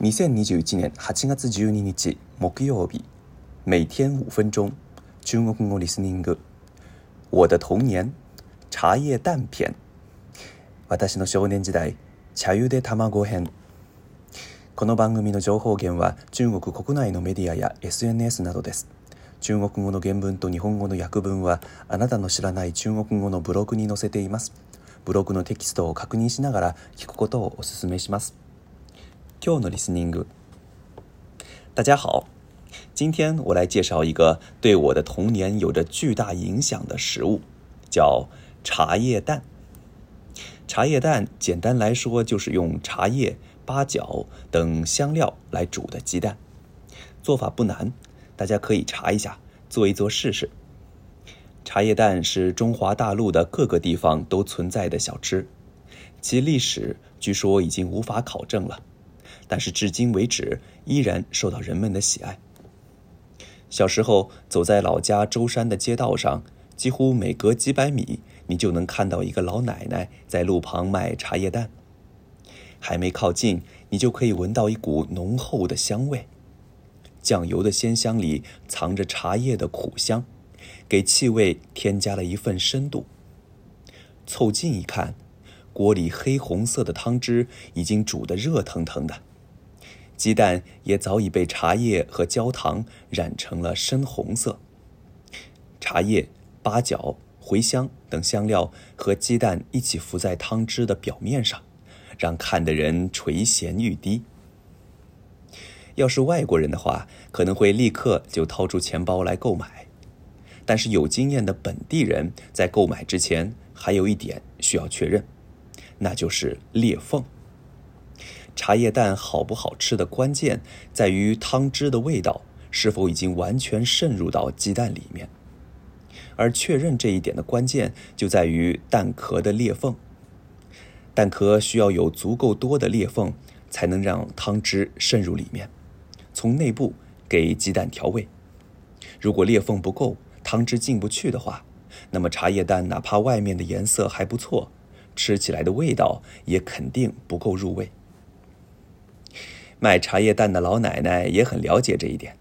2021年8月12日木曜日每天5分钟中国語リスニング我的童年茶叶蛋片私の少年時代茶ゆで卵編この番組の情報源は中国国内のメディアや SNS などです中国語の原文と日本語の訳文はあなたの知らない中国語のブログに載せていますブログのテキストを確認しながら聞くことをお勧めします听众，大家好，今天我来介绍一个对我的童年有着巨大影响的食物，叫茶叶蛋。茶叶蛋简单来说就是用茶叶、八角等香料来煮的鸡蛋。做法不难，大家可以查一下，做一做试试。茶叶蛋是中华大陆的各个地方都存在的小吃，其历史据说已经无法考证了。但是至今为止依然受到人们的喜爱。小时候走在老家舟山的街道上，几乎每隔几百米，你就能看到一个老奶奶在路旁卖茶叶蛋。还没靠近，你就可以闻到一股浓厚的香味。酱油的鲜香里藏着茶叶的苦香，给气味添加了一份深度。凑近一看，锅里黑红色的汤汁已经煮得热腾腾的。鸡蛋也早已被茶叶和焦糖染成了深红色。茶叶、八角、茴香等香料和鸡蛋一起浮在汤汁的表面上，让看的人垂涎欲滴。要是外国人的话，可能会立刻就掏出钱包来购买。但是有经验的本地人在购买之前还有一点需要确认，那就是裂缝。茶叶蛋好不好吃的关键在于汤汁的味道是否已经完全渗入到鸡蛋里面，而确认这一点的关键就在于蛋壳的裂缝。蛋壳需要有足够多的裂缝，才能让汤汁渗入里面，从内部给鸡蛋调味。如果裂缝不够，汤汁进不去的话，那么茶叶蛋哪怕外面的颜色还不错，吃起来的味道也肯定不够入味。卖茶叶蛋的老奶奶也很了解这一点，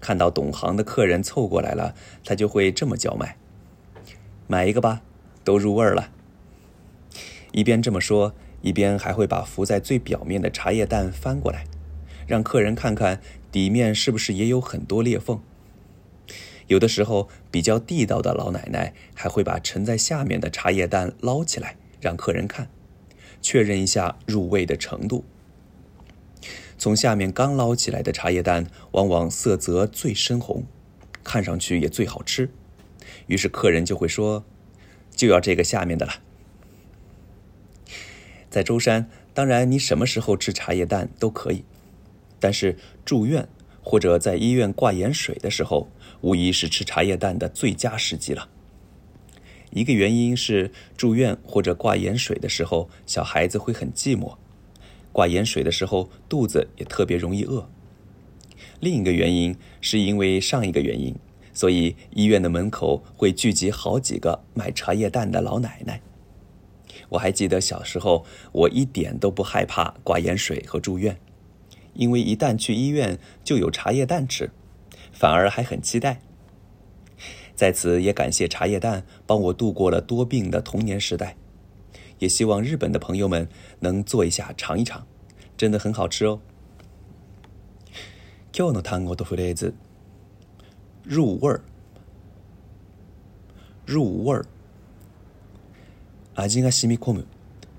看到懂行的客人凑过来了，她就会这么叫卖：“买一个吧，都入味了。”一边这么说，一边还会把浮在最表面的茶叶蛋翻过来，让客人看看底面是不是也有很多裂缝。有的时候，比较地道的老奶奶还会把沉在下面的茶叶蛋捞起来，让客人看，确认一下入味的程度。从下面刚捞起来的茶叶蛋，往往色泽最深红，看上去也最好吃。于是客人就会说：“就要这个下面的了。”在舟山，当然你什么时候吃茶叶蛋都可以，但是住院或者在医院挂盐水的时候，无疑是吃茶叶蛋的最佳时机了。一个原因是住院或者挂盐水的时候，小孩子会很寂寞。挂盐水的时候，肚子也特别容易饿。另一个原因是因为上一个原因，所以医院的门口会聚集好几个卖茶叶蛋的老奶奶。我还记得小时候，我一点都不害怕挂盐水和住院，因为一旦去医院就有茶叶蛋吃，反而还很期待。在此也感谢茶叶蛋，帮我度过了多病的童年时代。也希望日本的朋友们能做一下尝一尝，真的很好吃哦。入味儿，入味儿。味が染み込む，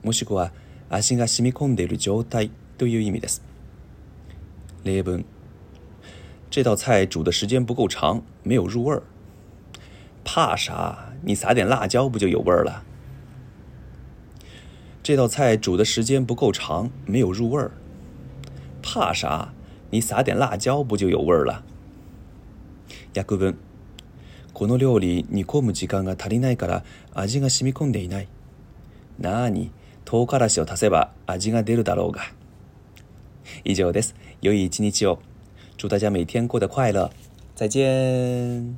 もしくは味が染み込んでる状態という意味です。例文：这道菜煮的时间不够长，没有入味儿。怕啥？你撒点辣椒不就有味儿了？这道菜煮的时间不够长，没有入味儿。怕啥？你撒点辣椒不就有味儿了？約文この料理煮込む時間が足りないから味が染み込んでいない。なに、唐辛子を足せば味が出るだろうが。以上です。良い一日を。祝大家每天过得快乐。再见。